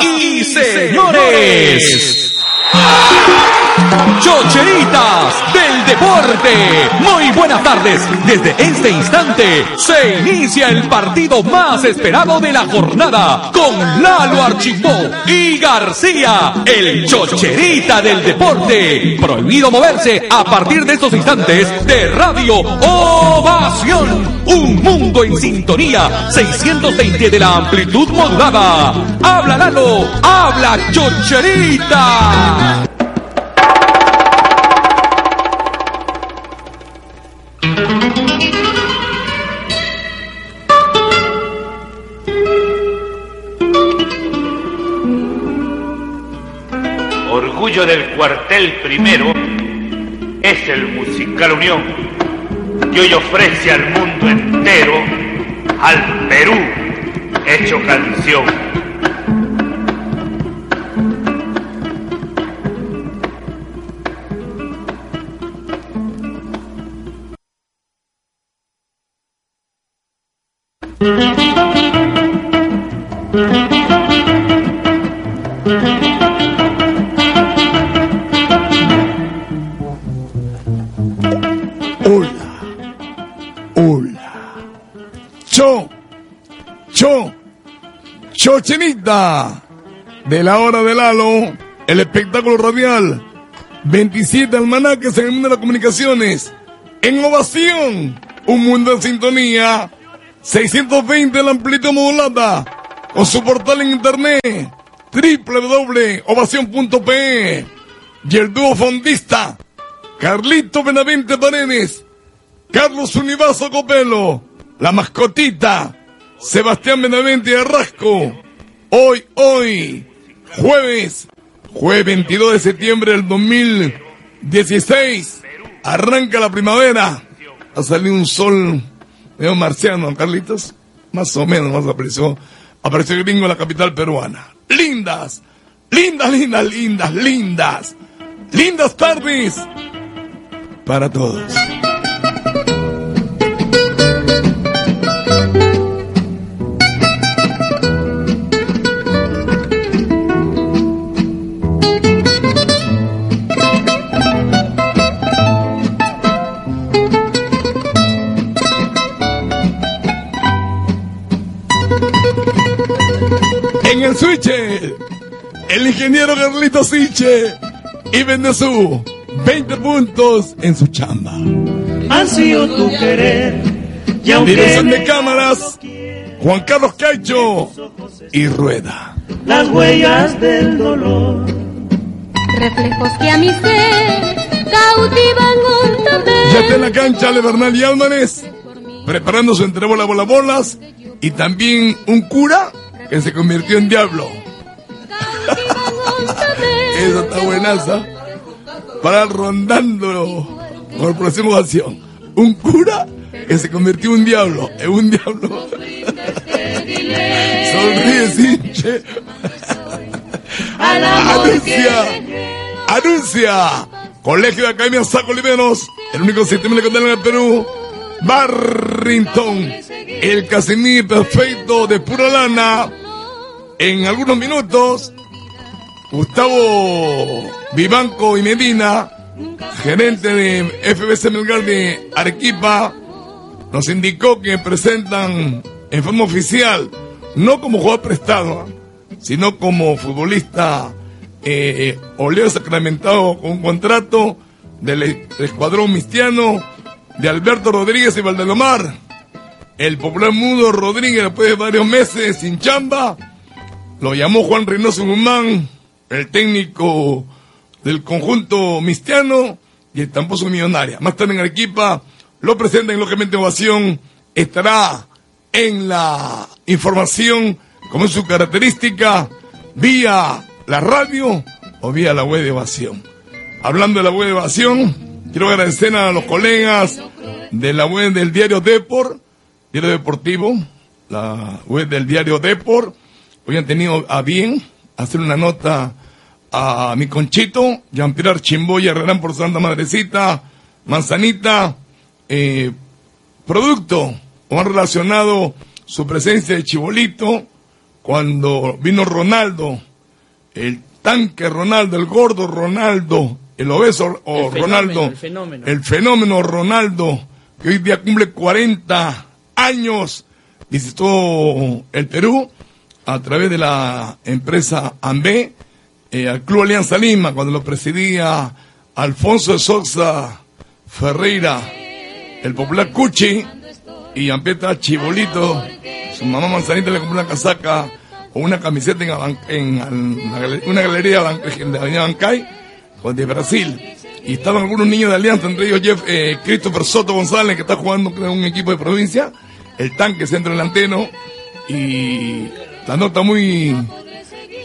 Y señores. Chocheritas del deporte. Muy buenas tardes. Desde este instante se inicia el partido más esperado de la jornada con Lalo Archimbó y García, el chocherita del deporte. Prohibido moverse a partir de estos instantes de Radio Ovación. Un mundo en sintonía. 620 de la amplitud modulada. Habla Lalo, habla chocherita. orgullo del cuartel primero es el Musical Unión, que hoy ofrece al mundo entero, al Perú, hecho canción. De la hora del halo. El espectáculo radial. 27 almanaques en el mundo de las comunicaciones. En ovación. Un mundo en sintonía. 620 la amplitud modulada. Con su portal en internet. www.ovación.pe. Y el dúo fondista. Carlito Benavente Paredes, Carlos Univaso Copelo, la mascotita, Sebastián Benavente Arrasco. Hoy, hoy, jueves, jueves 22 de septiembre del 2016, arranca la primavera. Ha salido un sol medio marciano, Carlitos. Más o menos, más apareció, apareció el gringo en la capital peruana. Lindas, lindas, lindas, lindas, lindas, lindas tardes para todos. En el switch, el ingeniero Carlito Siche y Bendezú. 20 puntos en su chamba. Ha sido tu querer. Y aunque Dirección de cámaras, Juan Carlos Caicho y Rueda. las huellas del dolor. Reflejos que a mi ser cautivan Ya está en la cancha Ale Bernal y Álvarez, preparando su entrebola bola bolas y también un cura que se convirtió en diablo. Esa está buenaza. Para rondando por próxima ocasión. Un cura que se convirtió en un diablo. En un diablo. Sonríe, Sinche. Anuncia. Anuncia. Colegio de Academia Saco Limenos. El único sistema de condena en el Perú. Barrington. El Casimir perfecto de pura lana. En algunos minutos. Gustavo Vivanco y Medina, gerente de FBC Melgar de Arequipa, nos indicó que presentan en forma oficial, no como jugador prestado, sino como futbolista eh, oleo sacramentado con un contrato del escuadrón mistiano de Alberto Rodríguez y Valdelomar. El popular mudo Rodríguez, después de varios meses sin chamba, lo llamó Juan Reynoso Guzmán, el técnico del conjunto mistiano, y estampó su millonaria. Más tarde en Arequipa, lo presenta en Lógicamente Ovación, estará en la información como es su característica, vía la radio o vía la web de evasión. Hablando de la web de evasión, quiero agradecer a los colegas de la web del diario Deport, diario deportivo, la web del diario Deport, hoy han tenido a bien hacer una nota a mi conchito, Jean-Pierre Chimboya, Herrerán por Santa Madrecita, Manzanita, eh, producto o han relacionado su presencia de Chibolito cuando vino Ronaldo, el tanque Ronaldo, el gordo Ronaldo, el obeso o Ronaldo, el fenómeno. el fenómeno Ronaldo, que hoy día cumple 40 años, visitó el Perú a través de la empresa AMBE, eh, al Club Alianza Lima, cuando lo presidía Alfonso de Sosa Ferreira, el popular Cuchi, y Ampeta Chibolito, su mamá Manzanita le compró una casaca o una camiseta en, una galería en la avenida Bancay, de Brasil. Y estaban algunos niños de Alianza, entre ellos Jeff, eh, Christopher Soto González, que está jugando en un equipo de provincia, el tanque centro delantero, y la nota muy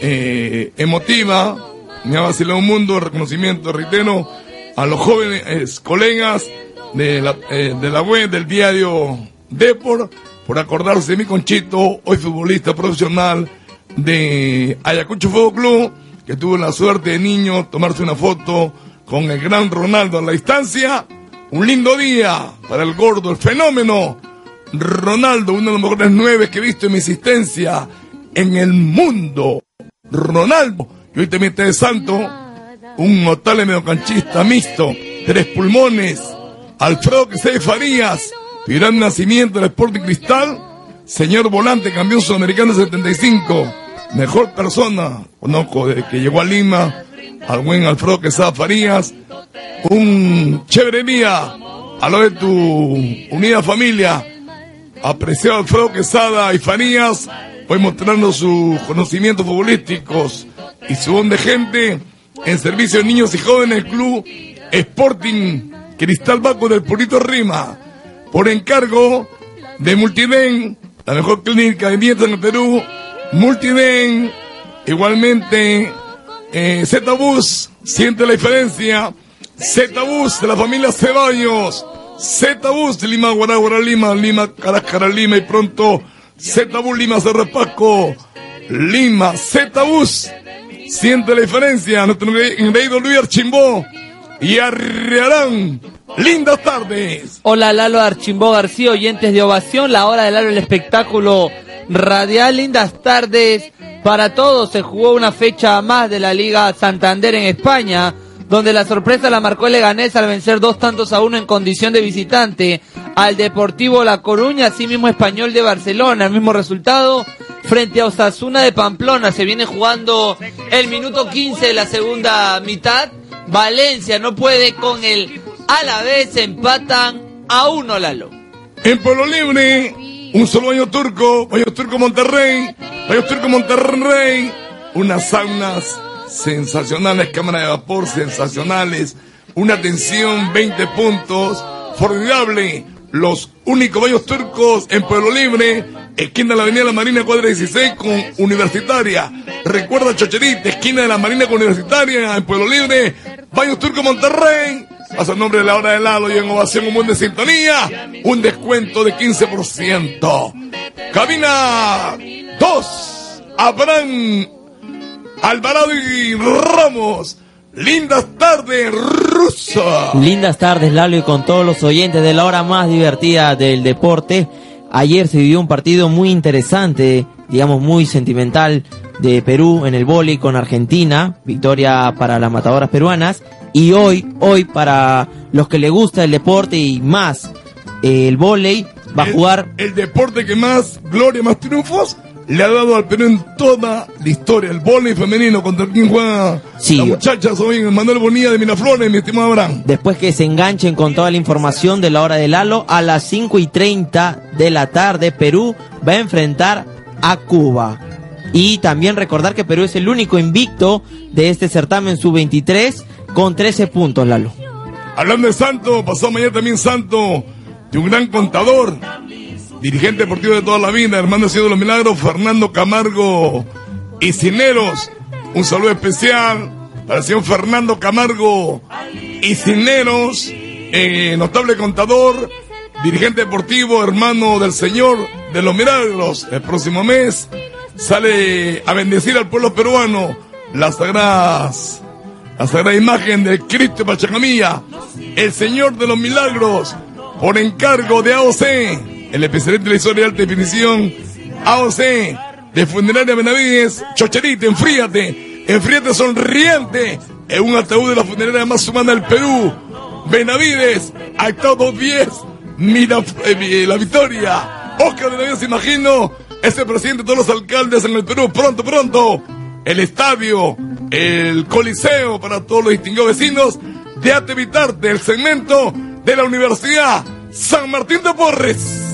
eh, emotiva, me ha vacilado un mundo, reconocimiento, reitero, a los jóvenes eh, colegas de la, eh, de la web del diario Depor, por acordarse de mi conchito, hoy futbolista profesional de Ayacucho Fútbol Club, que tuvo la suerte de niño tomarse una foto con el gran Ronaldo a la distancia. Un lindo día para el gordo, el fenómeno Ronaldo, uno de los mejores nueve que he visto en mi existencia en el mundo. Ronaldo, y hoy también está de santo, un notable mediocanchista mixto, tres pulmones, Alfredo Quesede Farías, gran nacimiento del Sporting Cristal, señor volante, campeón sudamericano 75, mejor persona, conozco desde que llegó a Lima, al buen Alfredo Quesada Farías, un chévere día, a lo de tu unida familia, apreciado Alfredo Quesada y Farías, hoy mostrando sus conocimientos futbolísticos y su don de gente en servicio de niños y jóvenes del club Sporting Cristal Baco del Purito Rima, por encargo de Multiden, la mejor clínica de dientes en el Perú, Multiden, igualmente eh, Z-Bus, siente la diferencia, Z-Bus de la familia Ceballos, Z-Bus de Lima, Guaraguara, Lima, Lima, Caracara, Lima y pronto Z-Bus Lima, Cerro Pasco, Lima, Z-Bus, siente la diferencia, nuestro engreído Luis Archimbó y Arriarán, lindas tardes. Hola Lalo Archimbó García, oyentes de Ovación, la hora de Lalo el espectáculo radial, lindas tardes para todos. Se jugó una fecha más de la Liga Santander en España, donde la sorpresa la marcó el Leganés al vencer dos tantos a uno en condición de visitante al Deportivo La Coruña, así mismo Español de Barcelona, el mismo resultado frente a Osasuna de Pamplona. Se viene jugando el minuto 15 de la segunda mitad. Valencia no puede con el a la vez empatan a uno Lalo. En Pueblo Libre, un solo baño turco, baño turco Monterrey, baño turco Monterrey, unas saunas sensacionales, cámaras de vapor sensacionales, una atención 20 puntos, formidable, los únicos baños turcos en Pueblo Libre, esquina de la Avenida La Marina, cuadra 16 con Universitaria. Recuerda Chocherita, esquina de la Marina con Universitaria en Pueblo Libre, baños turco Monterrey. Pasa el nombre de la hora de Lalo y en ovación un buen de sintonía. Un descuento de 15%. Cabina 2. Abraham Alvarado y Ramos. Lindas tardes, rusa. Lindas tardes, Lalo, y con todos los oyentes de la hora más divertida del deporte. Ayer se vivió un partido muy interesante, digamos muy sentimental, de Perú en el vóley con Argentina. Victoria para las matadoras peruanas. Y hoy, hoy para los que le gusta el deporte y más eh, el vóley, va a jugar El, deporte que más gloria, más triunfos le ha dado al Perú en toda la historia. El vóley femenino contra quien juega Sí. las muchachas hoy en Manuel Bonilla de Miraflores, mi estimado Abraham. Después que se enganchen con toda la información de la hora del Lalo, a las 5 y 30 de la tarde, Perú va a enfrentar a Cuba. Y también recordar que Perú es el único invicto de este certamen sub-23 con 13 puntos, Lalo. Hablando de Santo, pasó mañana también Santo, de un gran contador, dirigente deportivo de toda la vida, hermano Señor de los Milagros, Fernando Camargo y Cineros. Un saludo especial para el señor Fernando Camargo y Cineros, eh, notable contador, dirigente deportivo, hermano del Señor de los Milagros. El próximo mes sale a bendecir al pueblo peruano las sagradas, la sagrada imagen del Cristo de Pachacamilla, el Señor de los Milagros, por encargo de AOC, el especialista de historia de alta definición, AOC, de Funeraria Benavides, Chocherita, enfríate, enfríate sonriente, en un ataúd de la funeraria más humana del Perú, Benavides, actuado 10, mira eh, la victoria, Oscar Benavides, imagino, ese presidente de todos los alcaldes en el Perú, pronto, pronto, el estadio, el coliseo para todos los distinguidos vecinos de Atevitarte, el segmento de la Universidad San Martín de Porres.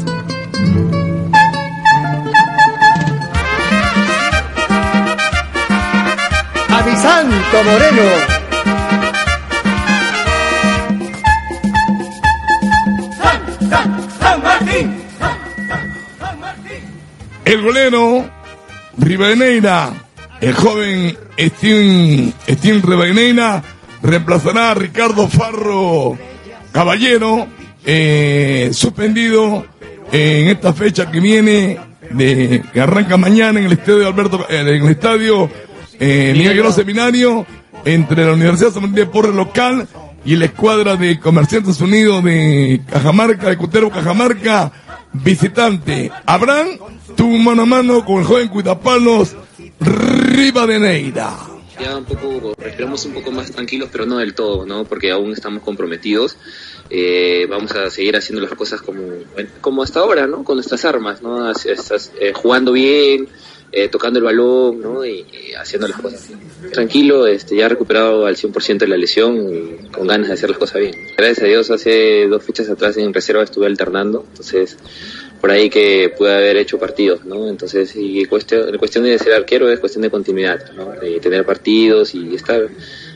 A mi santo moreno. El golero Rivadeneira, el joven Steven, Steven Rivadeneira, reemplazará a Ricardo Farro Caballero, eh, suspendido en esta fecha que viene, de, que arranca mañana en el estadio Alberto, eh, en el estadio eh, Miguel Guerrero Seminario, entre la Universidad San Martín de Porres local y la escuadra de Comerciantes Unidos de Cajamarca, de Cutero Cajamarca, visitante. Abraham tuvo un mano a mano con el joven Cuitapalos Rivadeneira. ya un poco, respiramos un poco más tranquilos, pero no del todo, ¿no? Porque aún estamos comprometidos. Eh, vamos a seguir haciendo las cosas como, como hasta ahora, ¿no? Con nuestras armas, ¿no? Estás eh, jugando bien, eh, tocando el balón, ¿no? Y, haciendo las cosas. Tranquilo, este, ya recuperado al 100% de la lesión y con ganas de hacer las cosas bien. Gracias a Dios, hace dos fechas atrás en reserva estuve alternando, entonces por ahí que pude haber hecho partidos, ¿no? Entonces, y cuestión, cuestión de ser arquero es cuestión de continuidad, ¿no? De tener partidos y estar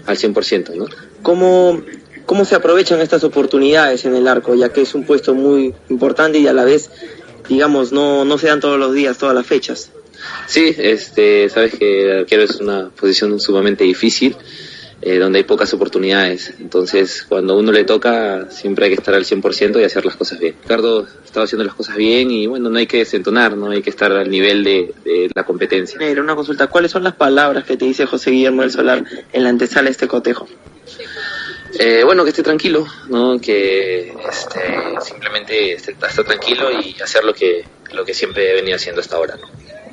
al 100%, ¿no? ¿Cómo, ¿Cómo se aprovechan estas oportunidades en el arco, ya que es un puesto muy importante y a la vez, digamos, no, no se dan todos los días, todas las fechas? Sí, este, sabes que el arquero es una posición sumamente difícil, eh, donde hay pocas oportunidades. Entonces, cuando uno le toca, siempre hay que estar al 100% y hacer las cosas bien. Ricardo estaba haciendo las cosas bien y bueno, no hay que desentonar, no hay que estar al nivel de, de la competencia. Una consulta, ¿cuáles son las palabras que te dice José Guillermo del Solar en la antesala de este cotejo? Eh, bueno, que esté tranquilo, ¿no? Que este, simplemente esté, estar tranquilo y hacer lo que, lo que siempre he venido haciendo hasta ahora, ¿no?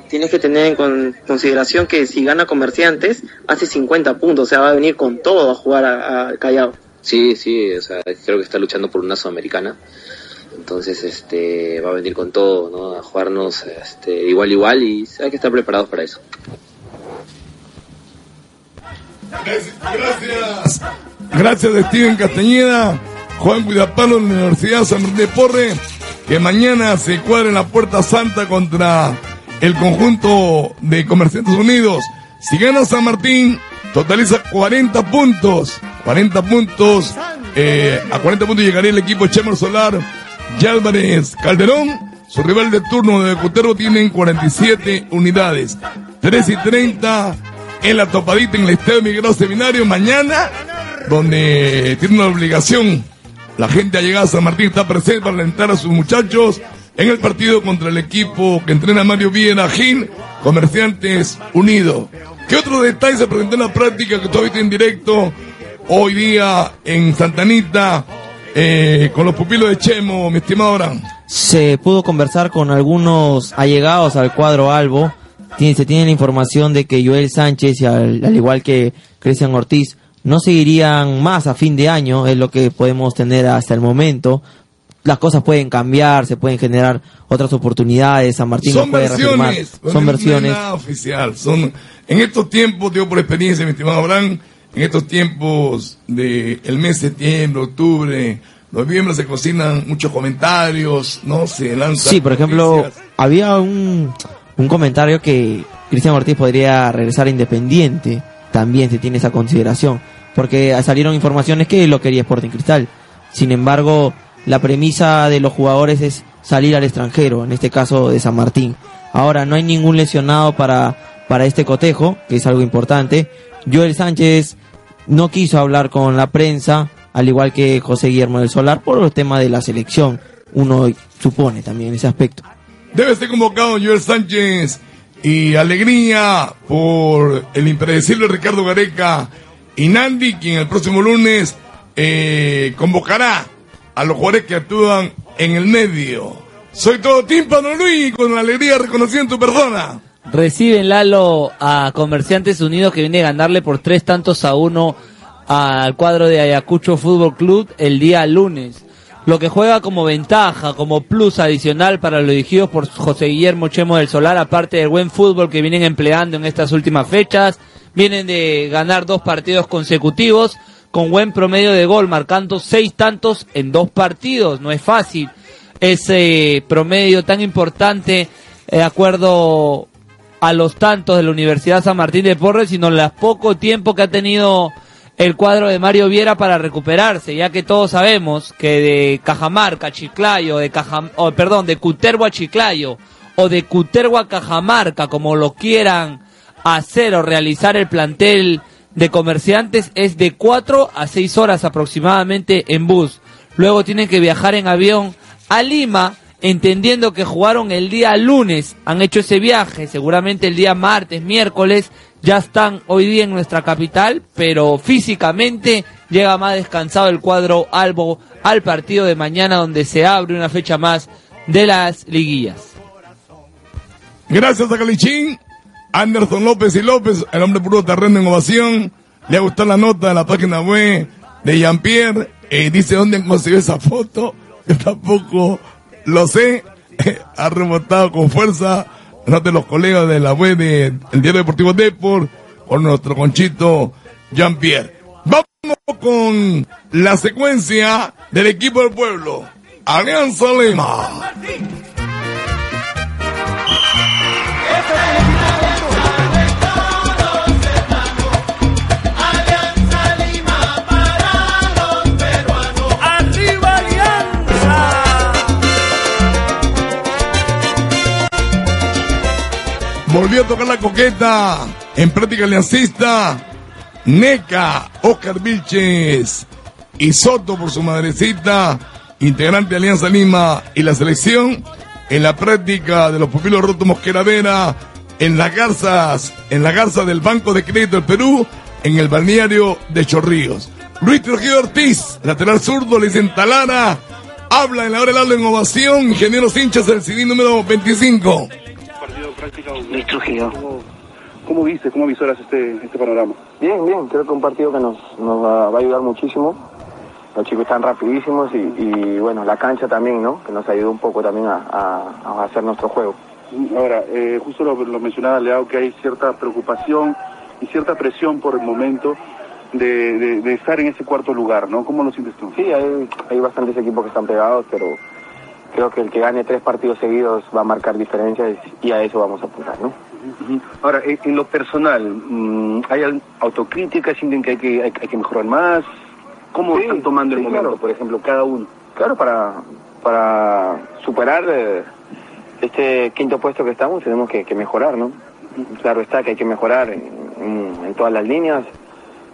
Tienes que tener en con- consideración que si gana comerciantes, hace 50 puntos, o sea, va a venir con todo a jugar a, a Callao. Sí, sí, o sea, creo que está luchando por una sudamericana. Entonces, este, va a venir con todo, ¿no? A jugarnos, este, igual igual y hay que estar preparados para eso. Gracias. Gracias a Steven Castañeda, Juan Cuidapalo en la Universidad San Martín de Porre, que mañana se cuadra en la Puerta Santa contra el conjunto de Comerciantes Unidos. Si gana San Martín, totaliza 40 puntos. 40 puntos. eh, a 40 puntos llegaría el equipo Chemer Solar y Álvarez Calderón. Su rival de turno de Cutero tienen 47 unidades. 3 y 30 en la topadita en el Estadio Miguel Seminario mañana, donde tiene una obligación la gente ha llegado a San Martín, está presente para alentar a sus muchachos en el partido contra el equipo que entrena Mario Viera Gil, Comerciantes Unidos. ¿Qué otro detalle se presentó en la práctica que todavía está en directo hoy día en Santanita eh, con los pupilos de Chemo, mi estimado Abraham? se pudo conversar con algunos allegados al cuadro Albo. Tiene- se tiene la información de que Joel Sánchez, y al, al igual que Cristian Ortiz, no seguirían más a fin de año, es lo que podemos tener hasta el momento. Las cosas pueden cambiar, se pueden generar otras oportunidades. San Martín son puede reafirmar. versiones, Son no versiones. nada oficial. Son en estos tiempos, digo por experiencia, mi estimado Abraham, en estos tiempos de el mes de septiembre, octubre, noviembre se cocinan muchos comentarios, no se lanzan. Sí, por ejemplo, noticias. había un, un comentario que Cristian Ortiz podría regresar a Independiente. También se tiene esa consideración. Porque salieron informaciones que lo quería Sporting Cristal. Sin embargo, la premisa de los jugadores es salir al extranjero, en este caso de San Martín. Ahora no hay ningún lesionado para, para este cotejo, que es algo importante. Joel Sánchez no quiso hablar con la prensa, al igual que José Guillermo del Solar, por el tema de la selección. Uno supone también ese aspecto. Debe ser convocado Joel Sánchez y alegría por el impredecible Ricardo Gareca y Nandi, quien el próximo lunes eh, convocará a los jugadores que actúan en el medio. Soy todo tímpano Luis, con alegría reconociendo tu persona. Reciben Lalo a Comerciantes Unidos que viene a ganarle por tres tantos a uno al cuadro de Ayacucho Fútbol Club el día lunes. Lo que juega como ventaja, como plus adicional para los dirigidos por José Guillermo Chemo del Solar, aparte del buen fútbol que vienen empleando en estas últimas fechas, vienen de ganar dos partidos consecutivos con buen promedio de gol, marcando seis tantos en dos partidos. No es fácil ese promedio tan importante de acuerdo a los tantos de la Universidad San Martín de Porres, sino el poco tiempo que ha tenido el cuadro de Mario Viera para recuperarse, ya que todos sabemos que de Cajamarca a Chiclayo, de Caja, perdón, de Cuterbo a Chiclayo o de Cuterbo a Cajamarca, como lo quieran hacer o realizar el plantel de comerciantes, es de 4 a 6 horas aproximadamente en bus. Luego tienen que viajar en avión a Lima, entendiendo que jugaron el día lunes, han hecho ese viaje, seguramente el día martes, miércoles, ya están hoy día en nuestra capital, pero físicamente llega más descansado el cuadro Albo al partido de mañana donde se abre una fecha más de las liguillas. Gracias a Calichín, Anderson López y López, el hombre puro terreno en ovación. Le gustado la nota de la página web de Jean-Pierre. Eh, dice dónde han conseguido esa foto. Yo tampoco lo sé. ha remontado con fuerza de los colegas de la web del Diario Deportivo Deport, con nuestro conchito Jean-Pierre. Vamos con la secuencia del equipo del pueblo. Alianza Lima. Volvió a tocar la coqueta en práctica aliancista. Neca, Oscar Vilches y Soto por su madrecita, integrante de Alianza Lima y la selección en la práctica de los pupilos rotos Mosqueradera en las garzas, en la garza del Banco de Crédito del Perú, en el balneario de Chorrillos. Luis Trujillo Ortiz, lateral zurdo, le dicen Talara, habla en la hora del en ovación, ingenieros hinchas del CD número 25. Trujillo. ¿Cómo, viste, cómo visoras este, este panorama? Bien, bien, creo que un partido que nos, nos va, va a ayudar muchísimo. Los chicos están rapidísimos y, y, bueno, la cancha también, ¿no? Que nos ayudó un poco también a, a, a hacer nuestro juego. Ahora, eh, justo lo, lo mencionaba Leao, que hay cierta preocupación y cierta presión por el momento de, de, de, estar en ese cuarto lugar, ¿no? ¿Cómo lo sientes tú? Sí, hay, hay bastantes equipos que están pegados, pero creo que el que gane tres partidos seguidos va a marcar diferencias y a eso vamos a apuntar, ¿no? Ahora, en, lo personal, ¿hay autocrítica? ¿Sienten que hay que, hay, que mejorar más? ¿Cómo sí, están tomando el momento, claro. por ejemplo, cada uno? Claro, para, para superar eh, este quinto puesto que estamos tenemos que, que, mejorar, ¿no? Claro está que hay que mejorar en, en, en todas las líneas,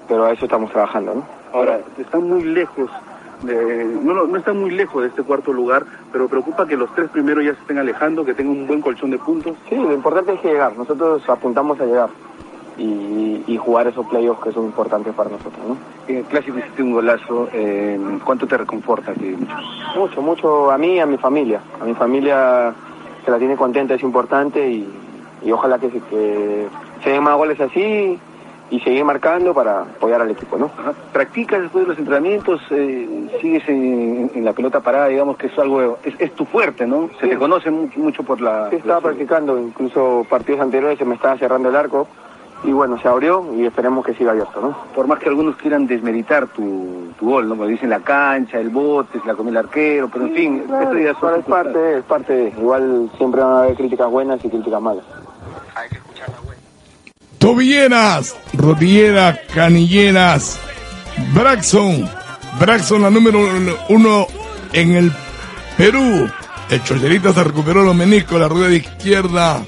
pero a eso estamos trabajando, ¿no? Ahora, están muy lejos de, no, no, están muy lejos de este cuarto lugar, pero preocupa que los tres primeros ya se estén alejando, que tengan un buen colchón de puntos. Sí, lo importante es que llegar, nosotros apuntamos a llegar y, y jugar esos playoffs que son importantes para nosotros, ¿no? En el clásico hiciste un golazo, eh, ¿cuánto te reconforta? Tío? Mucho, mucho a mí y a mi familia, a mi familia se la tiene contenta, es importante y, y ojalá que, que se den más goles así y seguir marcando para apoyar al equipo, ¿no? Ajá. ¿Practicas después de los entrenamientos? Eh, ¿Sigues en, en, la pelota parada? Digamos que es algo, es, es tu fuerte, ¿no? Se te conoce mucho, mucho por la... Sí, estaba la... practicando, incluso partidos anteriores se me estaba cerrando el arco y bueno, se abrió y esperemos que siga abierto, ¿no? Por más que algunos quieran desmeritar tu, tu gol, ¿no? Porque dicen la cancha, el bote, se la comió el arquero, pero en fin, claro, esto ya es, es parte, es parte igual siempre van a haber críticas buenas y críticas malas. Hay que escuchar la. Tobilleras, rodilleras, canilleras, Braxon, Braxon la número uno en el Perú, El Chocherita se recuperó los meniscos, la rueda de izquierda.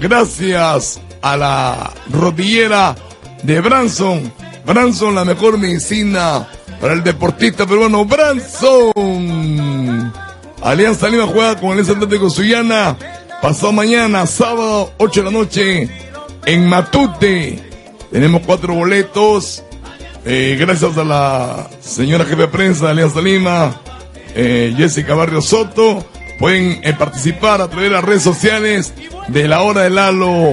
Gracias a la rodillera de Branson. Branson, la mejor medicina para el deportista peruano. Branson. Alianza Lima juega con Alianza Atlético Suyana. Pasado mañana, sábado, 8 de la noche, en Matute. Tenemos cuatro boletos. Eh, gracias a la señora jefe de prensa de Alianza Lima, eh, Jessica Barrio Soto. Pueden eh, participar a través de las redes sociales de la hora del Lalo.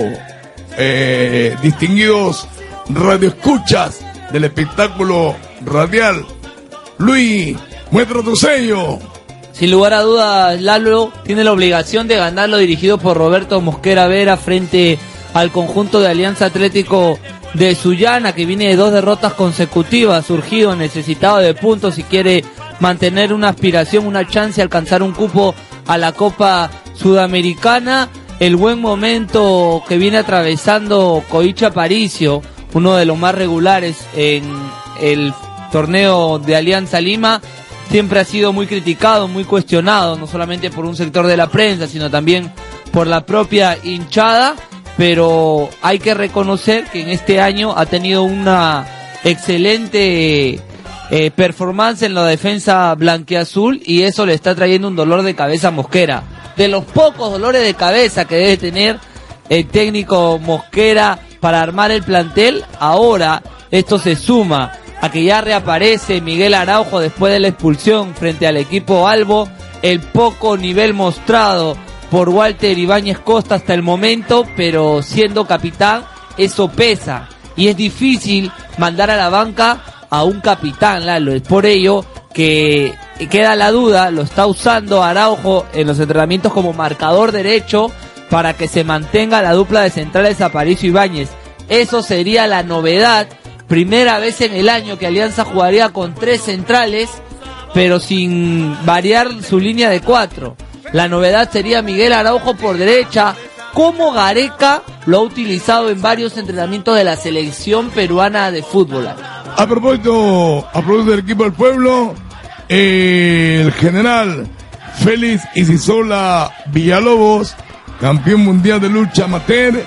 Eh, distinguidos radioescuchas del espectáculo radial. Luis, muestra tu sello. Sin lugar a dudas, Lalo tiene la obligación de ganarlo dirigido por Roberto Mosquera Vera frente al conjunto de Alianza Atlético de Sullana, que viene de dos derrotas consecutivas, surgido, necesitado de puntos y quiere mantener una aspiración, una chance de alcanzar un cupo a la Copa Sudamericana. El buen momento que viene atravesando Coicha Paricio, uno de los más regulares en el torneo de Alianza Lima, siempre ha sido muy criticado, muy cuestionado, no solamente por un sector de la prensa, sino también por la propia hinchada, pero hay que reconocer que en este año ha tenido una excelente eh, performance en la defensa blanqueazul y eso le está trayendo un dolor de cabeza a Mosquera. De los pocos dolores de cabeza que debe tener el técnico Mosquera para armar el plantel, ahora esto se suma a que ya reaparece Miguel Araujo después de la expulsión frente al equipo Albo, el poco nivel mostrado por Walter Ibáñez Costa hasta el momento, pero siendo capitán, eso pesa y es difícil mandar a la banca a un capitán, Lalo. Es por ello que queda la duda, lo está usando Araujo en los entrenamientos como marcador derecho para que se mantenga la dupla de centrales Aparicio Ibáñez. Eso sería la novedad Primera vez en el año que Alianza jugaría con tres centrales, pero sin variar su línea de cuatro. La novedad sería Miguel Araujo por derecha, como Gareca lo ha utilizado en varios entrenamientos de la selección peruana de fútbol. A propósito, a propósito del equipo del pueblo, el general Félix Isisola Villalobos, campeón mundial de lucha amateur,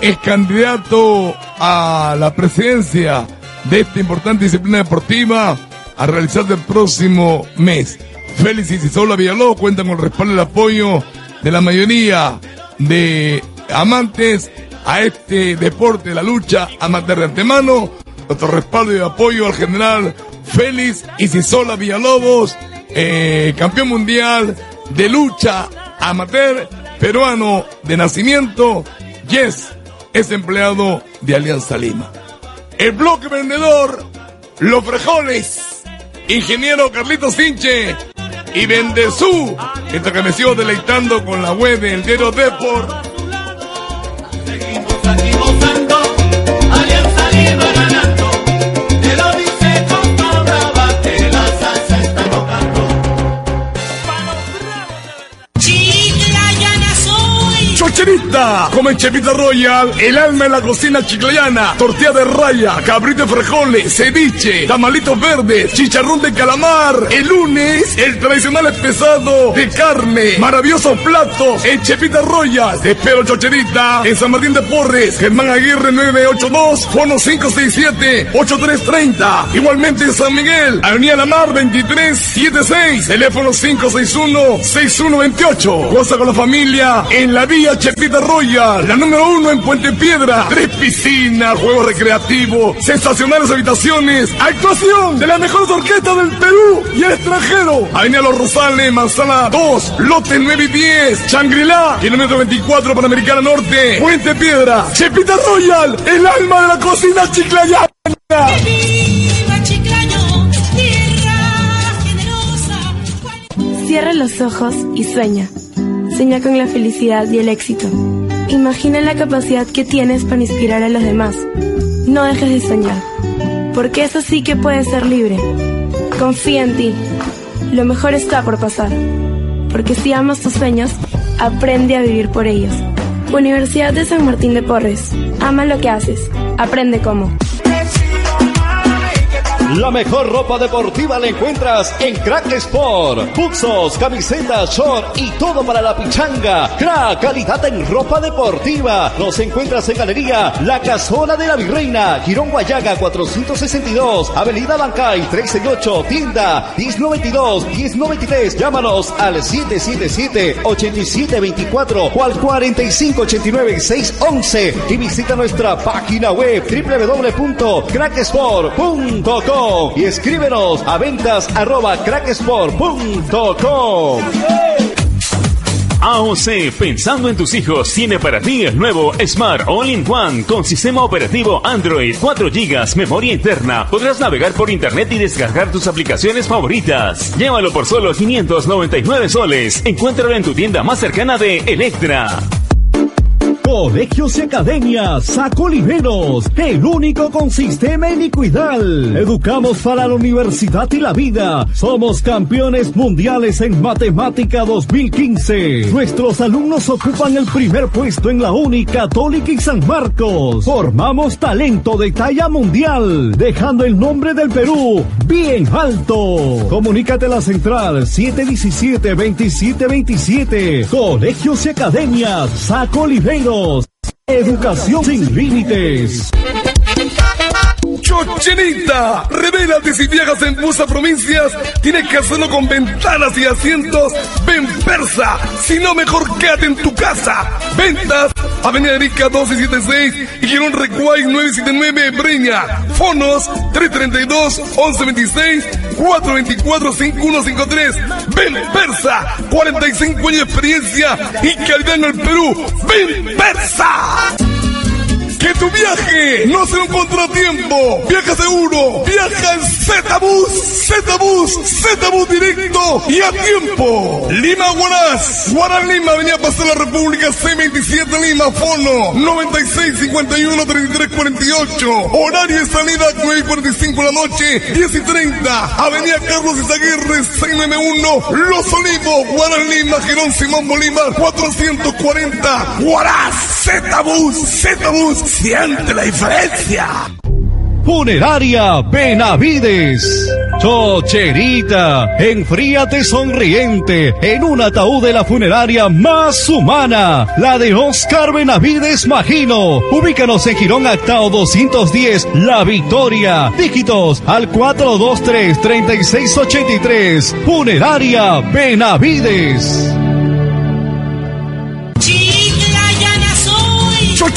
es candidato a la presidencia de esta importante disciplina deportiva a realizarse el próximo mes. Félix Isisola Villalobos cuenta con el respaldo y el apoyo de la mayoría de amantes a este deporte, la lucha amateur de antemano. Nuestro respaldo y apoyo al general Félix Isisola Villalobos, eh, campeón mundial de lucha amateur, peruano de nacimiento. Yes, es empleado de Alianza Lima. El bloque vendedor, Los Frejoles, ingeniero Carlitos Sinche y Vendezú, esta que me sigo deleitando con la web del diario Deport. Chocherita, come Chepita Royal, el alma en la cocina chiclayana, tortilla de raya, cabrito de frijoles, ceviche, tamalitos verdes, chicharrón de calamar. El lunes, el tradicional espesado de carne, maravillosos platos en Chepita Royal. Espero Chocherita, en San Martín de Porres, Germán Aguirre 982, fono 567-8330. Igualmente en San Miguel, Avenida La Mar 2376, teléfono 561-6128. Goza con la familia en la vía Chepita Royal, la número uno en Puente Piedra. Tres piscinas, juegos recreativos, sensacionales habitaciones, actuación de las mejores orquestas del Perú y el extranjero. Avenida Los Rosales, Manzana 2, lote 9 y 10, Shangri-La, kilómetro 24, Panamericana Norte, Puente Piedra, Chepita Royal, el alma de la cocina chiclayana. Cierra los ojos y sueña. Sueña con la felicidad y el éxito. Imagina la capacidad que tienes para inspirar a los demás. No dejes de soñar, porque eso sí que puede ser libre. Confía en ti. Lo mejor está por pasar. Porque si amas tus sueños, aprende a vivir por ellos. Universidad de San Martín de Porres. Ama lo que haces. Aprende cómo. La mejor ropa deportiva la encuentras en Crack Sport. Buzos, camisetas, short y todo para la pichanga. Crack, calidad en ropa deportiva. Nos encuentras en Galería La Casona de la Virreina, Girón Guayaga 462, Avenida Bancay 368, tienda 1092, 1093. Llámanos al 777-8724 o al 4589-611 y visita nuestra página web www.cracksport.com y escríbenos a ventas arroba cracksport.com. AOC, pensando en tus hijos, tiene para ti el nuevo Smart All-in-One con sistema operativo Android, 4 GB, memoria interna. Podrás navegar por internet y descargar tus aplicaciones favoritas. Llévalo por solo 599 soles. Encuéntralo en tu tienda más cercana de Electra. Colegios y Academias Sacoliveros, el único con sistema helicoidal. Educamos para la universidad y la vida. Somos campeones mundiales en matemática 2015. Nuestros alumnos ocupan el primer puesto en la Uni Católica y San Marcos. Formamos talento de talla mundial, dejando el nombre del Perú bien alto. Comunícate a la central 717-2727. Colegios y Academias Educación sin límites. Chochenita, revélate si viajas en bus provincias, tienes que hacerlo con ventanas y asientos. Ven Persa, si no mejor quédate en tu casa. Ventas, Avenida Rica 1276 y Girón Recuay 979 Breña. Fonos 332 1126 424 5153. Ven Persa, 45 años de experiencia y calidad en el Perú. Ven Persa. Que tu viaje no sea un contratiempo. Viaja seguro. Viaja en Z-Bus. Z-Bus. Z-Bus directo y a tiempo. Lima Guaraz. Guaraz Lima. Avenida Pasar la República C27 Lima. Fono 96 51 33 48. Horario de salida 9 y 45 de la noche. 10 y 30. Avenida Carlos Izaguirre 691. Los Olivos. Guaraz Lima. Girón Simón Bolívar 440. Guaraz. Z-Bus. Z-Bus. Siente la diferencia. Funeraria Benavides. Chocherita, enfríate sonriente en un ataúd de la funeraria más humana, la de Oscar Benavides Magino. Ubícanos en Girón Actao 210, La Victoria. Dígitos al 423-3683. Funeraria Benavides.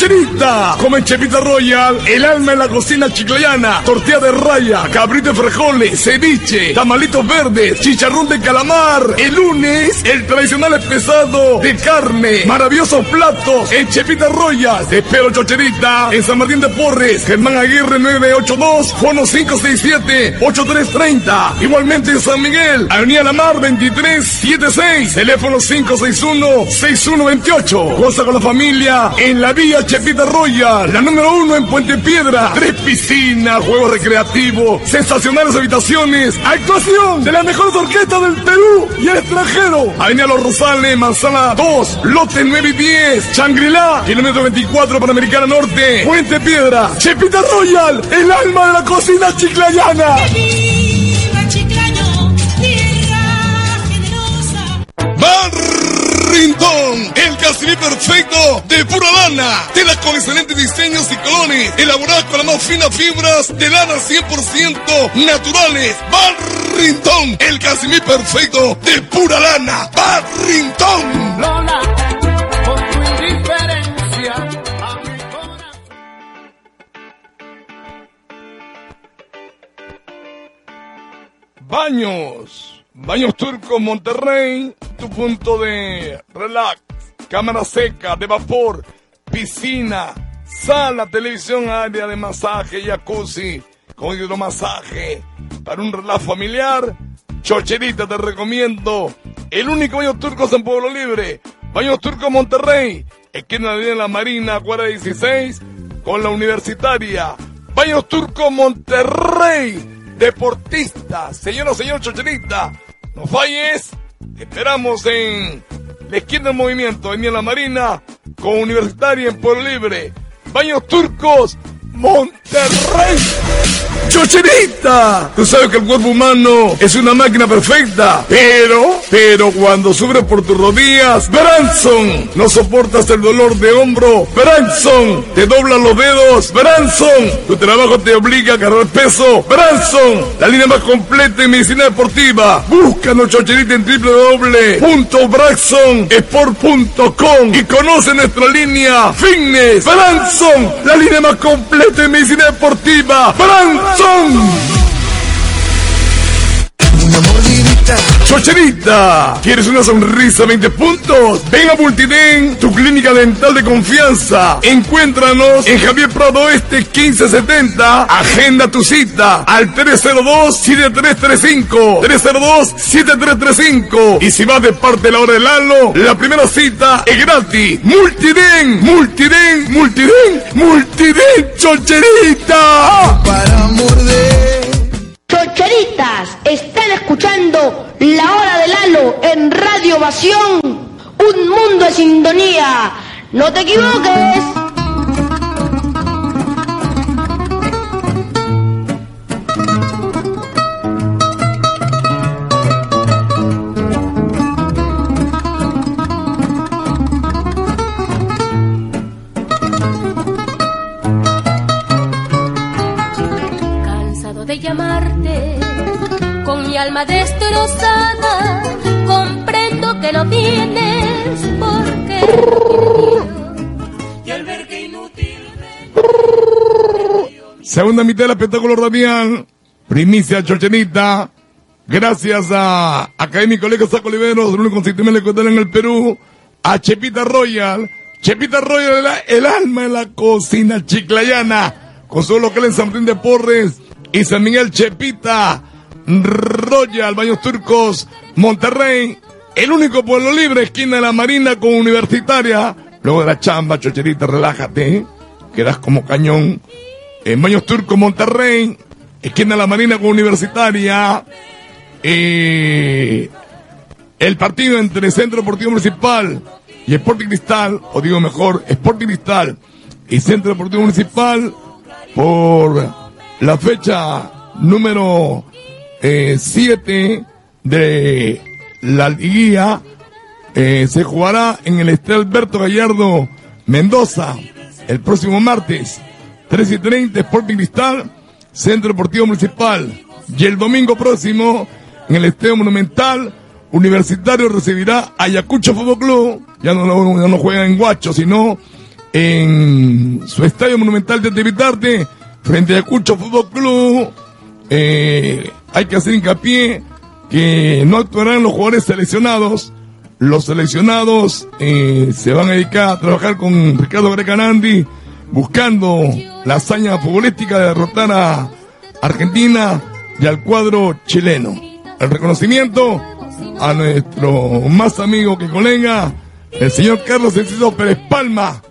Soy. Chocherita, come Chepita Royal, el alma en la cocina chiclayana, tortilla de raya, cabrito de frijoles, ceviche, tamalitos verdes, chicharrón de calamar. El lunes, el tradicional espesado de carne, maravillosos platos en Chepita Royal. Te espero Chocherita, en San Martín de Porres, Germán Aguirre 982, fono 567-8330. Igualmente en San Miguel, Avenida La Mar 2376, teléfono 561-6128. Goza con la familia en la vía Chepita Royal, la número uno en Puente Piedra. Tres piscinas, juegos recreativos, sensacionales habitaciones, actuación de las mejores orquestas del Perú y el extranjero. Avenida Los Rosales, Manzana 2, lote 9 y 10, Shangri-La, kilómetro 24 Panamericana Norte, Puente Piedra, Chepita Royal, el alma de la cocina chiclayana. Viva Barrington, el casimí perfecto de pura lana, telas con excelentes diseños y colores, elaboradas con las más finas fibras de lana 100% naturales. Barrington, el casimí perfecto de pura lana. Barrington. Lola, con tu indiferencia, a mi Baños. Baños Turcos Monterrey, tu punto de relax, cámara seca, de vapor, piscina, sala, televisión, área de masaje, jacuzzi, con hidromasaje, para un relax familiar. Chocherita te recomiendo. El único baño turco en Pueblo Libre. Baños Turcos Monterrey, esquina de la Marina, cuadra 16, con la Universitaria. Baños Turcos Monterrey. Deportista, señora, señor Chocherita, no falles. Te esperamos en la esquina del movimiento, en la Marina, con Universitaria en Pueblo Libre. Baños Turcos Monterrey. Chocherita, tú sabes que el cuerpo humano es una máquina perfecta, pero, pero cuando sufres por tus rodillas, Branson, no soportas el dolor de hombro, Branson, te doblan los dedos, Branson, tu trabajo te obliga a cargar peso, Branson, la línea más completa en medicina deportiva. Búscanos Chocherita en www.bransonsport.com y conoce nuestra línea Fitness, Branson, la línea más completa en medicina deportiva, Branson. Son. Una mordidita Chocherita, ¿quieres una sonrisa 20 puntos? Ven a Multiden, tu clínica dental de confianza. Encuéntranos en Javier Prado Este 1570. Agenda tu cita al 302-7335. 302-7335. Y si vas de parte de la hora del Lalo, la primera cita es gratis. Multiden, Multiden, Multiden, Multiden, Chocherita. Para morder. Chocheritas, están escuchando La Hora del Lalo en Radio Ovación. Un mundo de sintonía. No te equivoques. Comprendo que no tienes por qué y al ver que inútil Segunda mitad del espectáculo radial. Primicia Chochenita. Gracias a Académico Colegio Saco Oliveros, el único sistema electoral en el Perú. A Chepita Royal. Chepita Royal, el, el alma en la cocina chiclayana. Con su local en San Martín de Porres. Y San Miguel Chepita. Royal, Baños Turcos, Monterrey. El único pueblo libre, esquina de la Marina con Universitaria. Luego de la chamba, Chocherita, relájate. Quedas como cañón. En Baños Turcos, Monterrey. Esquina de la Marina con Universitaria. Eh, el partido entre Centro Deportivo Municipal y Sporting Cristal, o digo mejor, Sporting Cristal y Centro Deportivo Municipal por la fecha número 7 de la liguilla eh, se jugará en el Estadio Alberto Gallardo Mendoza el próximo martes 3 y 30 Sporting Cristal Centro Deportivo Municipal y el domingo próximo en el Estadio Monumental Universitario recibirá Ayacucho Fútbol Club ya no, ya no juega en Guacho sino en su Estadio Monumental de Tevitarte frente a Ayacucho Fútbol Club eh, hay que hacer hincapié que no actuarán los jugadores seleccionados. Los seleccionados eh, se van a dedicar a trabajar con Ricardo Grecanandi buscando la hazaña futbolística de derrotar a Argentina y al cuadro chileno. El reconocimiento a nuestro más amigo que colega, el señor Carlos Enciso Pérez Palma,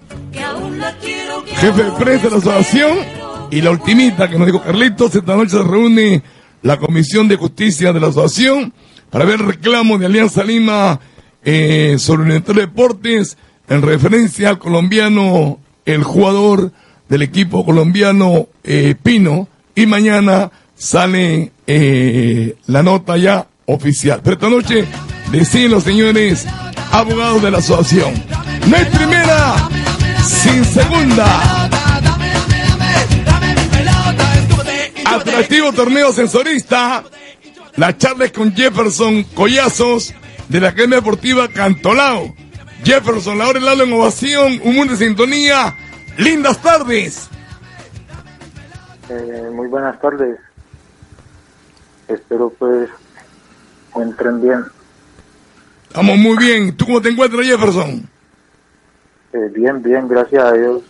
jefe de prensa de la asociación, y la ultimita que nos dijo Carlitos, esta noche se reúne la Comisión de Justicia de la Asociación para ver reclamo de Alianza Lima eh, sobre de Deportes en referencia al colombiano, el jugador del equipo colombiano eh, Pino, y mañana sale eh, la nota ya oficial. Pero esta noche deciden los señores abogados de la asociación. No hay primera sin segunda. Atractivo torneo sensorista. La charla es con Jefferson Collazos de la Academia Deportiva Cantolao. Jefferson, la hora del lado en ovación, un mundo de sintonía. Lindas tardes. Eh, muy buenas tardes. Espero pues entren bien. Estamos muy bien. ¿Tú cómo te encuentras, Jefferson? Eh, bien, bien, gracias a Dios.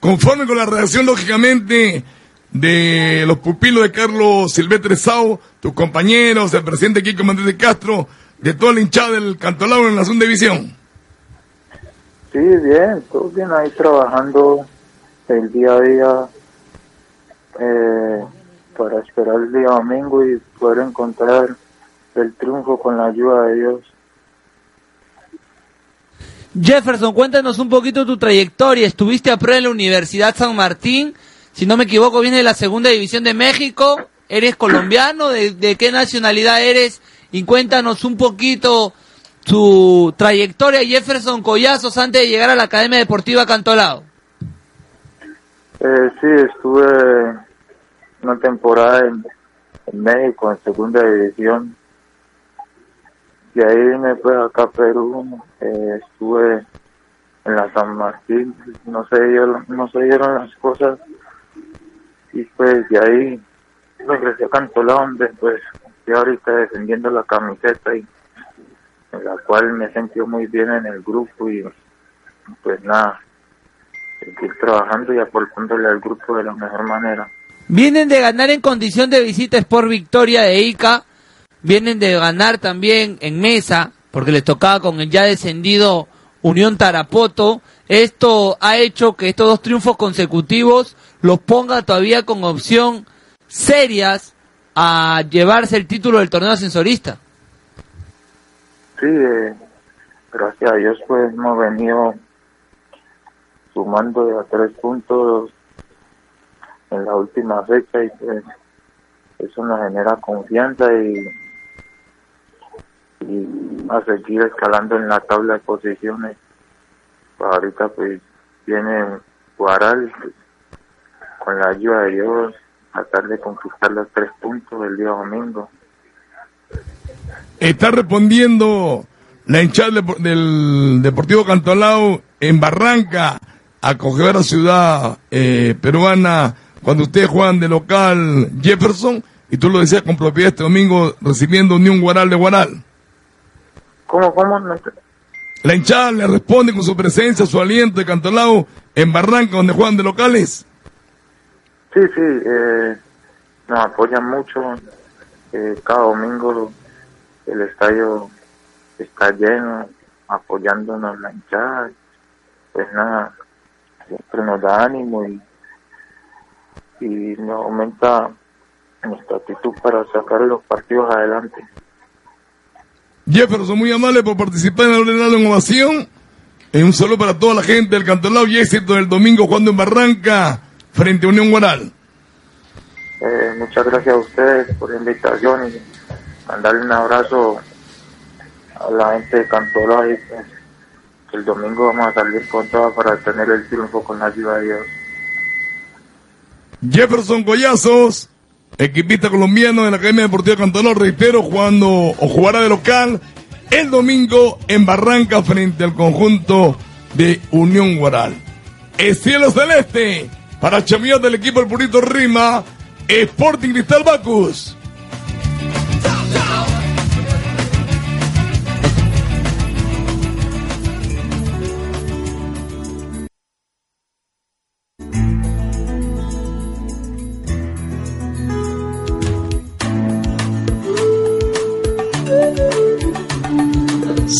Conforme con la redacción, lógicamente, de los pupilos de Carlos Silvestre Sao, tus compañeros, el presidente Kiko Méndez de Castro, de toda la hinchada del Cantolao en la segunda división. Sí, bien, todo bien ahí trabajando el día a día eh, para esperar el día domingo y poder encontrar el triunfo con la ayuda de Dios. Jefferson, cuéntanos un poquito tu trayectoria. Estuviste a prueba en la Universidad San Martín. Si no me equivoco, vienes de la Segunda División de México. ¿Eres colombiano? ¿De, qué nacionalidad eres? Y cuéntanos un poquito tu trayectoria, Jefferson Collazos, antes de llegar a la Academia Deportiva Cantolao. Eh, sí, estuve una temporada en, México, en segunda división. Y ahí me fui acá a Perú, eh, estuve en la San Martín, no se no se dieron las cosas. Y pues de ahí regresé a Cantolao, donde pues estoy ahorita defendiendo la camiseta y en la cual me sentido muy bien en el grupo y pues nada, seguir trabajando y aportándole al grupo de la mejor manera. Vienen de ganar en condición de visita Sport Victoria de Ica. Vienen de ganar también en mesa, porque les tocaba con el ya descendido Unión Tarapoto. Esto ha hecho que estos dos triunfos consecutivos los ponga todavía con opción serias a llevarse el título del torneo ascensorista. Sí, gracias a Dios pues hemos venido sumando de a tres puntos en la última fecha y pues eso nos genera confianza y, y a seguir escalando en la tabla de posiciones. Ahorita pues viene Guaral con la ayuda de Dios tratar de conquistar los tres puntos el día domingo. Está respondiendo la hinchada del Deportivo Cantolao en Barranca, acoger a ciudad eh, peruana cuando ustedes juegan de local Jefferson, y tú lo decías con propiedad este domingo recibiendo Unión Guaral de Guaral. ¿Cómo, cómo? No te- La hinchada le responde con su presencia, su aliento de Cantolao en Barranca, donde juegan de locales. Sí, sí, eh, nos apoyan mucho. eh, cada domingo el estadio está lleno, apoyándonos la hinchada. Pues nada, siempre nos da ánimo y, y nos aumenta nuestra actitud para sacar los partidos adelante. Jefferson, muy amable por participar en la la innovación. Eh, un saludo para toda la gente del Cantolao y éxito del domingo jugando en Barranca frente a Unión Guaral. Eh, muchas gracias a ustedes por la invitación y mandarle un abrazo a la gente de Cantolao y pues, que el domingo vamos a salir con todo para tener el triunfo con la ayuda de Dios. Jefferson Collazos, equipista colombiano de la Academia Deportiva Cantolao, reitero, jugando o jugará de local el domingo en Barranca frente al conjunto de Unión Guaral. El cielo celeste para chamillas del equipo El Purito Rima, Sporting Cristal Bacus.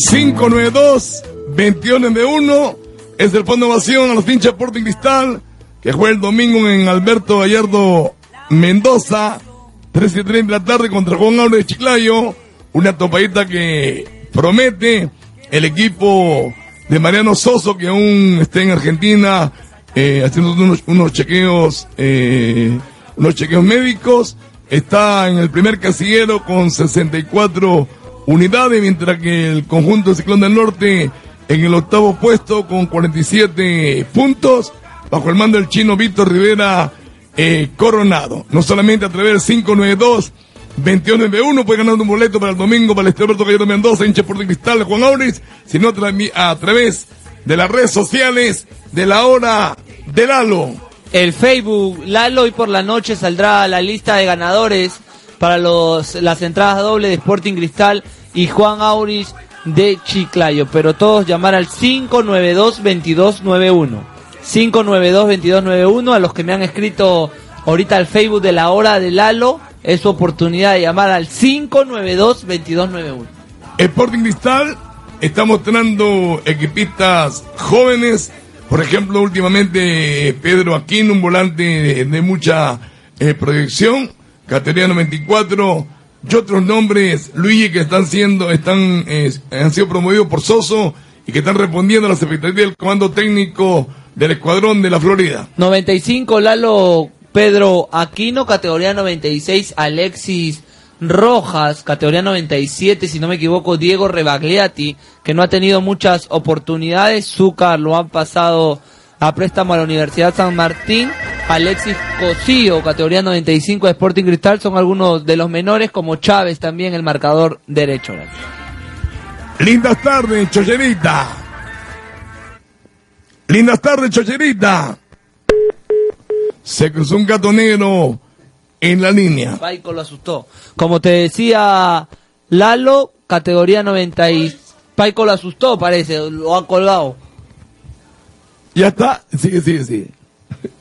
...592... ...2191... ...es el fondo de ovación a los pinches Sporting Cristal... ...que juega el domingo en Alberto Gallardo Mendoza... ...3 y 30 de la tarde contra Juan Aure de Chiclayo... ...una topadita que promete... ...el equipo de Mariano Soso... ...que aún está en Argentina... eh, ...haciendo unos, unos chequeos... eh, ...unos chequeos médicos... ...está en el primer casillero con 64 unidades, mientras que el conjunto de Ciclón del Norte en el octavo puesto con 47 puntos, bajo el mando del chino Víctor Rivera eh, Coronado. No solamente a través del 592 2191 puede ganar un boleto para el domingo para el Estadio Alberto Gallardo Mendoza, hincha por cristal Juan Auris, sino a, a través de las redes sociales de la hora del Lalo. El Facebook, Lalo, hoy por la noche saldrá la lista de ganadores para los, las entradas dobles de Sporting Cristal y Juan Auris de Chiclayo. Pero todos llamar al 592-2291. 592-2291. A los que me han escrito ahorita al Facebook de la hora de Lalo, es su oportunidad de llamar al 592-2291. Sporting Cristal está mostrando equipistas jóvenes. Por ejemplo, últimamente Pedro Aquino, un volante de, de mucha eh, proyección, categoría 94, y otros nombres, Luigi, que están siendo, están, eh, han sido promovidos por Soso y que están respondiendo a las expectativas del comando técnico del Escuadrón de la Florida. 95 Lalo Pedro Aquino, categoría 96 Alexis Rojas, categoría 97, si no me equivoco, Diego Rebagliati, que no ha tenido muchas oportunidades, Zúcar lo han pasado a préstamo a la Universidad San Martín, Alexis Cosío, categoría 95 de Sporting Cristal, son algunos de los menores, como Chávez también, el marcador derecho. Lindas tardes, Chocherita. Lindas tardes, Chocherita. Se cruzó un gato negro en la línea. Paico lo asustó. Como te decía Lalo, categoría 90 y... Paico lo asustó, parece, lo ha colgado. Ya está, sigue, sigue, sigue.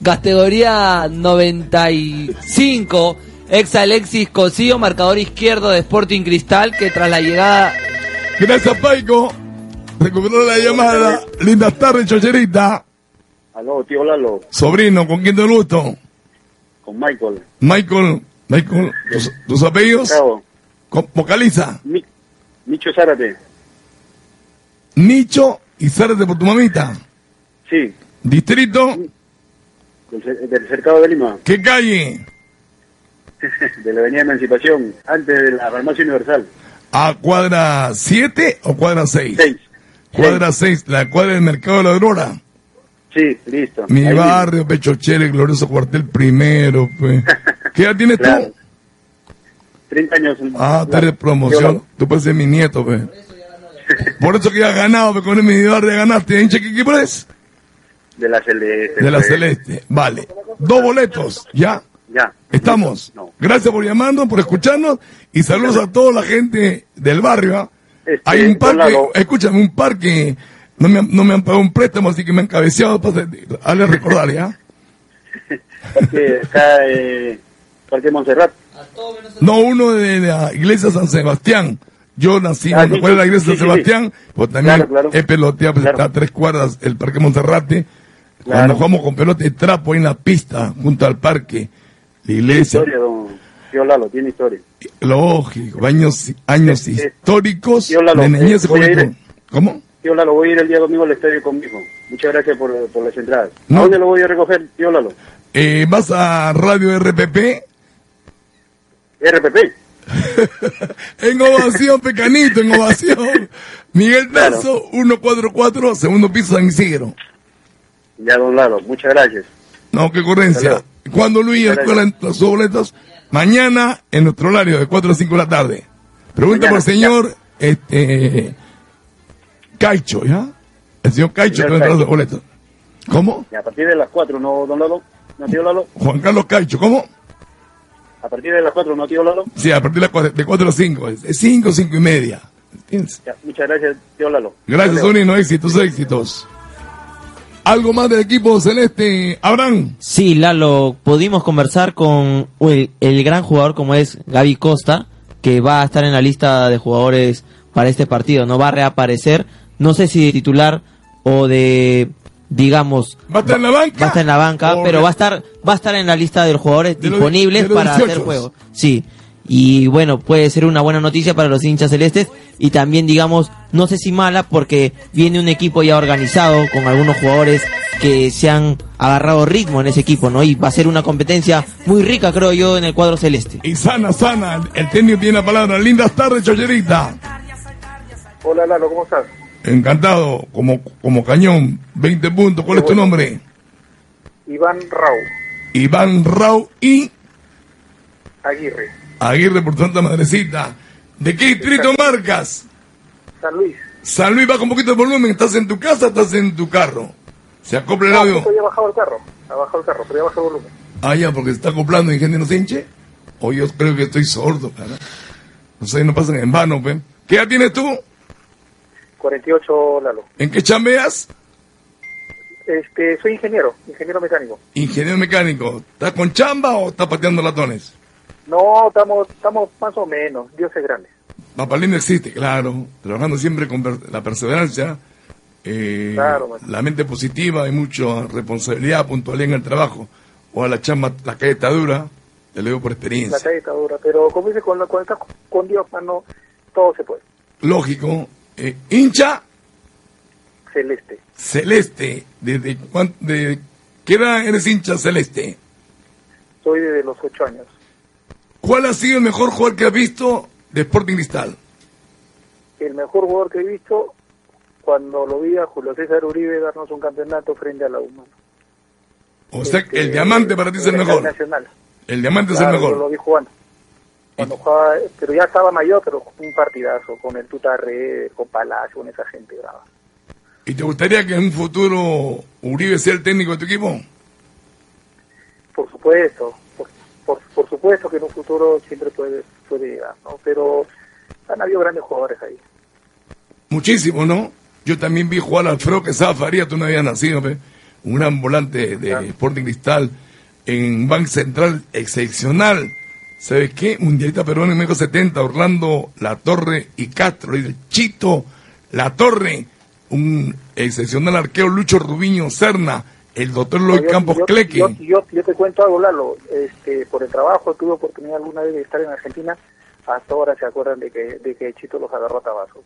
Categoría 95, ex Alexis Cosío, marcador izquierdo de Sporting Cristal, que tras la llegada... Gracias, Paico. Recuperó la llamada. Lindas tardes, Chocherita. Aló, tío Lalo, Sobrino, ¿con quién te gusto? con Michael. Michael, Michael, ¿tus, tus apellidos? Bravo. Co- Vocaliza. Mi- Micho Zárate. Nicho y Zárate por tu mamita. Sí, Distrito, del, del cercado de Lima, ¿qué calle? de la Avenida Emancipación, antes de la farmacia universal. ¿A cuadra 7 o cuadra 6? Seis. Cuadra 6, la cuadra del Mercado de la Aurora. Sí, listo. Mi Ahí barrio, Pecho Chere, glorioso cuartel primero, pues. ¿Qué edad tienes Claro. tú? 30 años. Ah, tú eres promoción. Tú puedes ser mi nieto, pues. Por eso que ya has ganado, pues con el mi barrio ganaste. ¿Hincha qué equipo eres? De la Celeste. De la pues. Celeste. Vale. Dos boletos, ¿ya? Ya. Estamos. Gracias por llamarnos, por escucharnos y saludos a toda la gente del barrio. ¿ah? Este, Hay un parque, escúchame, un parque, no me, han- no me han pagado un préstamo, así que me han cabeceado para darle a recordar, ¿ya? Parque, acá, eh, Parque Montserrat. No, uno de la iglesia San Sebastián. Yo nací Ah, en sí, la iglesia sí, San sí, Sebastián, pues también Claro, claro. he peloteado, pues está a tres cuadras el Parque Monserrate. Cuando jugamos con pelota de trapo ahí en la pista, junto al parque, la iglesia. Historia, don tío Lalo, tiene historia. Lógico, años, años históricos Tío Lalo, de niñez ir-. ¿Cómo? Tío Lalo, voy a ir el día domingo al estadio con mi hijo. Muchas gracias por, por las entradas. No. ¿A dónde lo voy a recoger, tío Lalo? Eh, ¿Vas a Radio RPP? RPP. En ovación, pecanito, en ovación. Miguel Tazo, 144, segundo piso, San Isidro. Ya, don Lalo, muchas gracias. No, qué ocurrencia. ¿Cuándo Luis escuela en los boletos? Mañana en nuestro horario de 4 a 5 de la tarde. Pregunta Mañana, por el señor este, Caicho, ¿ya? El señor Caicho que va a entrar los boletos. ¿Cómo? Y a partir de las 4, ¿no, don Lalo? ¿No, tío Lalo? Juan Carlos Caicho, ¿cómo? A partir de las 4, ¿no, tío Lalo? Sí, a partir de, las cuatro- de 4 a 5. Es 5, 5 y media. Ya, muchas gracias, tío Lalo. Gracias, luego. Sonino. Éxitos, éxitos. ¿Algo más del equipo celeste, Abraham? Sí, Lalo, pudimos conversar con el, el gran jugador como es Gaby Costa, que va a estar en la lista de jugadores para este partido, no va a reaparecer, no sé si de titular o de, digamos, ¿Va a estar en la banca? va a estar en la banca, pero va a estar, va a estar en la lista de los jugadores De disponibles los para 18. hacer juego. Sí. Y bueno, puede ser una buena noticia para los hinchas celestes y también digamos, no sé si mala porque viene un equipo ya organizado con algunos jugadores que se han agarrado ritmo en ese equipo, ¿no? Y va a ser una competencia muy rica, creo yo, en el cuadro celeste. Y sana, sana. El técnico tiene la palabra. Lindas tardes, Chocherita. Hola Lalo, ¿cómo estás? Encantado, como, como cañón. 20 puntos. ¿Cuál es tu nombre? Iván Rau, Iván Rau y Aguirre, Aguirre por Santa Madrecita. ¿De qué distrito marcas? San Luis. San Luis, baja un poquito el volumen. ¿Estás en tu casa estás en tu carro? Se acopla el No, audio. justo ya bajado el carro, ha bajado el carro, pero ya bajó el volumen. Ah, ya, porque se está acoplando Ingeniero Sinche. O yo creo que estoy sordo, cara. No sé, no pasan en vano, pe. ¿Qué edad tienes tú? 48 Lalo. ¿En qué chambeas? Este, soy ingeniero, ingeniero mecánico. Ingeniero mecánico. ¿Estás con chamba o estás pateando latones? No, estamos, estamos más o menos, Dios es grande. Papalín existe, claro. Trabajando siempre con la perseverancia, eh, Claro, la mente positiva y mucha responsabilidad, puntualidad en el trabajo. O a la chamba, la calle está dura, te lo digo por La experiencia. calle está dura, pero como dice, con, la- cuando estás con Dios, mano, todo se puede. Lógico. Eh, hincha, Celeste. Celeste. ¿Desde cuán- de qué edad eres hincha celeste? Soy desde los ocho años. ¿Cuál ha sido el mejor jugador que has visto de Sporting Cristal? El mejor jugador que he visto cuando lo vi a Julio César Uribe darnos un campeonato frente a la UMA. O sea, el diamante para ti es el mejor. Nacional. El diamante es el mejor. lo vi jugando. Cuando jugaba, pero ya estaba mayor, pero un partidazo con el Tutarre, con Palacio, con esa gente brava. ¿Y te gustaría que en un futuro Uribe sea el técnico de tu equipo? Por supuesto, por, supuesto que en un futuro siempre puede, puede llegar, ¿no? Pero han habido grandes jugadores ahí. Muchísimo, ¿no? Yo también vi jugar a Alfredo Quesada Faría, tú no habías nacido, pe. un gran volante de Sporting Cristal en Bank Central excepcional. ¿Sabes qué? Mundialista peruano en México 70, Orlando La Torre y Castro, y el Chito La Torre, un excepcional arqueo Lucho Rubiño Serna, el doctor Loy Yo- Campos yo. Yo, yo, yo te cuento algo, Lalo. Este, por el trabajo tuve oportunidad alguna vez de estar en Argentina. Hasta ahora se acuerdan de que, de que Chito los agarró a tabazo.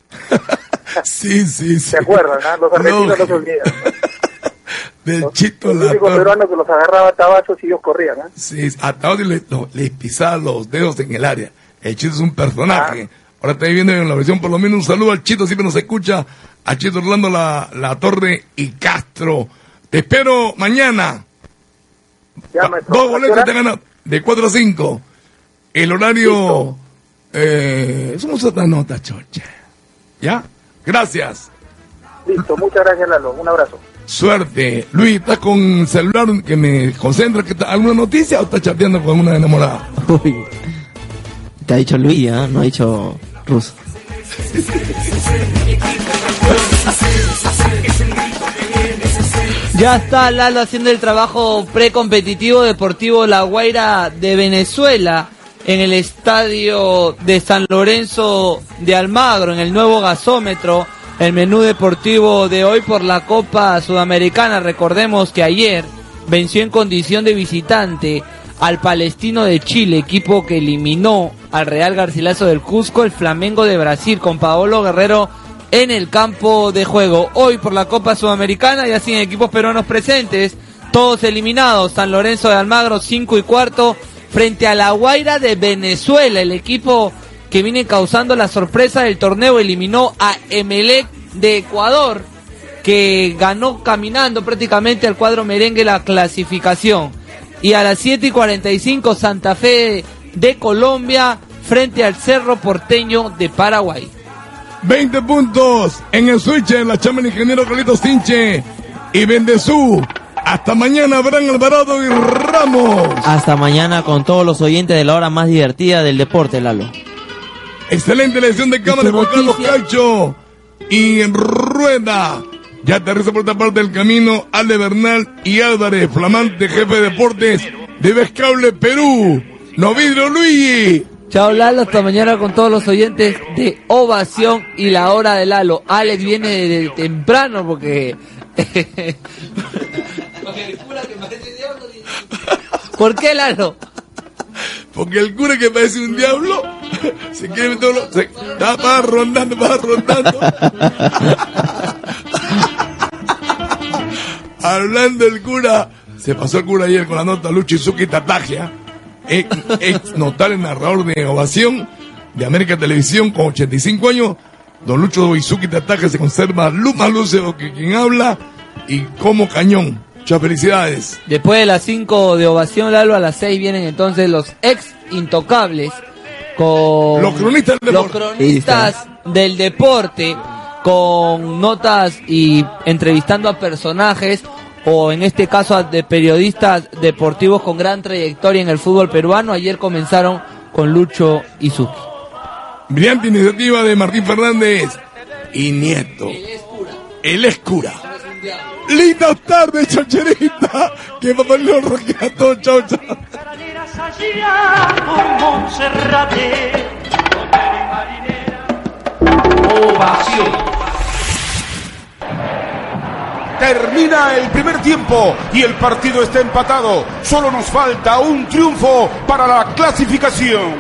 Sí, sí, sí. ¿Se acuerdan? ah? Los argentinos no, se olvidan. Del Chito El La único peruano que los agarraba a tabazos y ellos corrían. ¿ah? Sí, hasta ahora le, no, le pisaba los dedos en el área. El Chito es un personaje. Ahora estoy viendo en la versión, por lo menos un saludo al Chito, siempre nos escucha. A Chito Orlando La, la Torre y Castro. Te espero mañana. Ya, Va- Dos boletos te ganan de 4 a 5. El horario. Eh, somos otra nota, chocha. ¿Ya? Gracias. Listo, muchas gracias, Lalo. Un abrazo. Suerte. Luis, ¿estás con el celular que me concentra? ¿Qué tal? ¿Alguna noticia o estás chateando con una enamorada? Uy. Te ha dicho Luis, ¿ah? no ha dicho Russo. Ya está Lalo haciendo el trabajo precompetitivo deportivo La Guaira de Venezuela en el estadio de San Lorenzo de Almagro, en el nuevo gasómetro. El menú deportivo de hoy por la Copa Sudamericana. Recordemos que ayer venció en condición de visitante al Palestino de Chile, equipo que eliminó al Real Garcilaso del Cusco, el Flamengo de Brasil, con Paolo Guerrero en el campo de juego. Hoy por la Copa Sudamericana, ya sin equipos peruanos presentes, todos eliminados. San Lorenzo de Almagro, 5 y cuarto, frente a la Guaira de Venezuela, el equipo que viene causando la sorpresa del torneo, eliminó a Emelec de Ecuador, que ganó caminando prácticamente al cuadro merengue la clasificación. Y a las 7 y 45, Santa Fe de Colombia, frente al Cerro Porteño de Paraguay. 20 puntos en el switch en la chama del ingeniero Carlitos Tinche y Bendezú. Hasta mañana, Abraham Alvarado y Ramos. Hasta mañana con todos los oyentes de la hora más divertida del deporte, Lalo. Excelente lección de cámara Juan Carlos Cacho y Rueda. Ya aterriza por esta parte del camino Ale Bernal y Álvarez, flamante jefe de deportes de Vescable Perú. No vidrio Luigi. Chao Lalo, hasta mañana con todos los oyentes de Ovación y la hora de Lalo. Alex viene de temprano porque... ¿Por qué Lalo? Porque el cura que parece un diablo se quiere meter lo- se va, rondando, va rondando. Hablando el cura, se pasó el cura ayer con la nota Lucho Izuki Tatagia, ex, ex notable narrador de ovación de América Televisión con 85 años. Don Lucho Izuki Tatagia se conserva luz más lúcido que quien habla y como cañón. Muchas felicidades. Después de las 5 de Ovación Lalo, a las 6 vienen entonces los ex intocables con Los cronistas del los deporte. cronistas del deporte con notas y entrevistando a personajes o en este caso de periodistas deportivos con gran trayectoria en el fútbol peruano. Ayer comenzaron con Lucho Izuki. Brillante iniciativa de Martín Fernández y Nieto. Él es cura. Linda tarde, chocherita. Que papá lo rescató, chao, chao. Ovación. Termina el primer tiempo y el partido está empatado. Solo nos falta un triunfo para la clasificación.